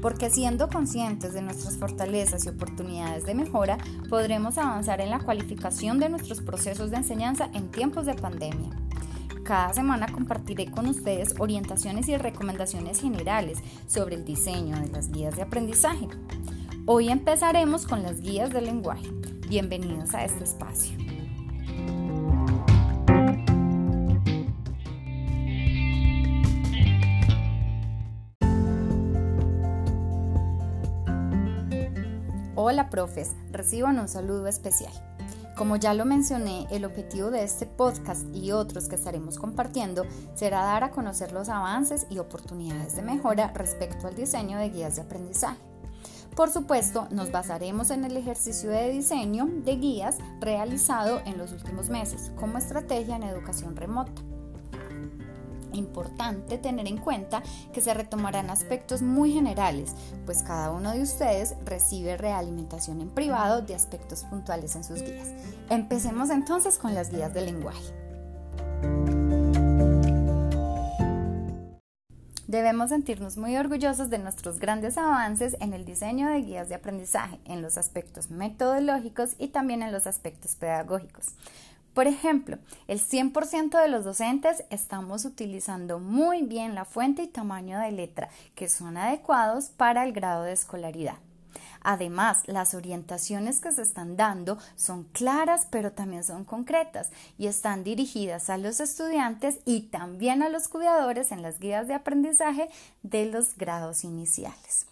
porque siendo conscientes de nuestras fortalezas y oportunidades de mejora, podremos avanzar en la cualificación de nuestros procesos de enseñanza en tiempos de pandemia. Cada semana compartiré con ustedes orientaciones y recomendaciones generales sobre el diseño de las guías de aprendizaje. Hoy empezaremos con las guías del lenguaje. Bienvenidos a este espacio. Hola profes, reciban un saludo especial. Como ya lo mencioné, el objetivo de este podcast y otros que estaremos compartiendo será dar a conocer los avances y oportunidades de mejora respecto al diseño de guías de aprendizaje. Por supuesto, nos basaremos en el ejercicio de diseño de guías realizado en los últimos meses como estrategia en educación remota importante tener en cuenta que se retomarán aspectos muy generales, pues cada uno de ustedes recibe realimentación en privado de aspectos puntuales en sus guías. Empecemos entonces con las guías del lenguaje. Debemos sentirnos muy orgullosos de nuestros grandes avances en el diseño de guías de aprendizaje, en los aspectos metodológicos y también en los aspectos pedagógicos. Por ejemplo, el 100% de los docentes estamos utilizando muy bien la fuente y tamaño de letra que son adecuados para el grado de escolaridad. Además, las orientaciones que se están dando son claras, pero también son concretas y están dirigidas a los estudiantes y también a los cuidadores en las guías de aprendizaje de los grados iniciales.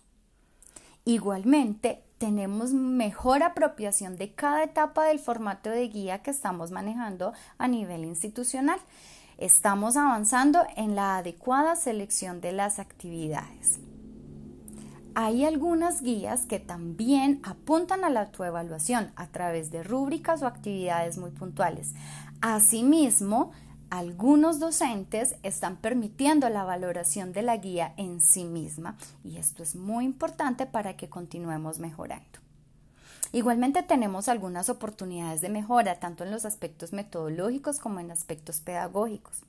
Igualmente, tenemos mejor apropiación de cada etapa del formato de guía que estamos manejando a nivel institucional. Estamos avanzando en la adecuada selección de las actividades. Hay algunas guías que también apuntan a la autoevaluación a través de rúbricas o actividades muy puntuales. Asimismo, algunos docentes están permitiendo la valoración de la guía en sí misma y esto es muy importante para que continuemos mejorando. Igualmente tenemos algunas oportunidades de mejora tanto en los aspectos metodológicos como en aspectos pedagógicos.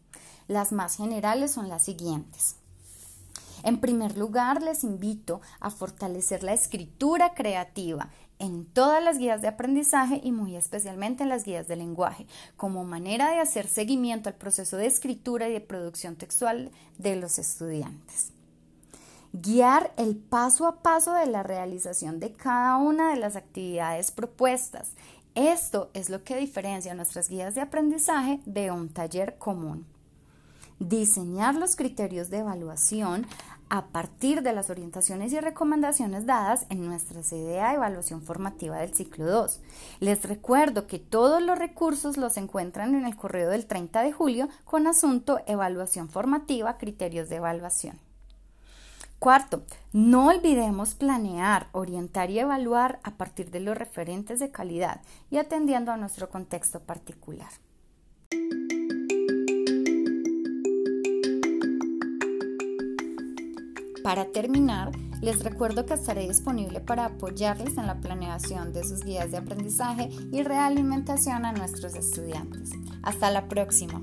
Las más generales son las siguientes. En primer lugar, les invito a fortalecer la escritura creativa en todas las guías de aprendizaje y muy especialmente en las guías de lenguaje, como manera de hacer seguimiento al proceso de escritura y de producción textual de los estudiantes. Guiar el paso a paso de la realización de cada una de las actividades propuestas. Esto es lo que diferencia nuestras guías de aprendizaje de un taller común. Diseñar los criterios de evaluación a partir de las orientaciones y recomendaciones dadas en nuestra CDA de evaluación formativa del ciclo 2. Les recuerdo que todos los recursos los encuentran en el correo del 30 de julio con asunto evaluación formativa, criterios de evaluación. Cuarto, no olvidemos planear, orientar y evaluar a partir de los referentes de calidad y atendiendo a nuestro contexto particular. Para terminar, les recuerdo que estaré disponible para apoyarles en la planeación de sus guías de aprendizaje y realimentación a nuestros estudiantes. Hasta la próxima.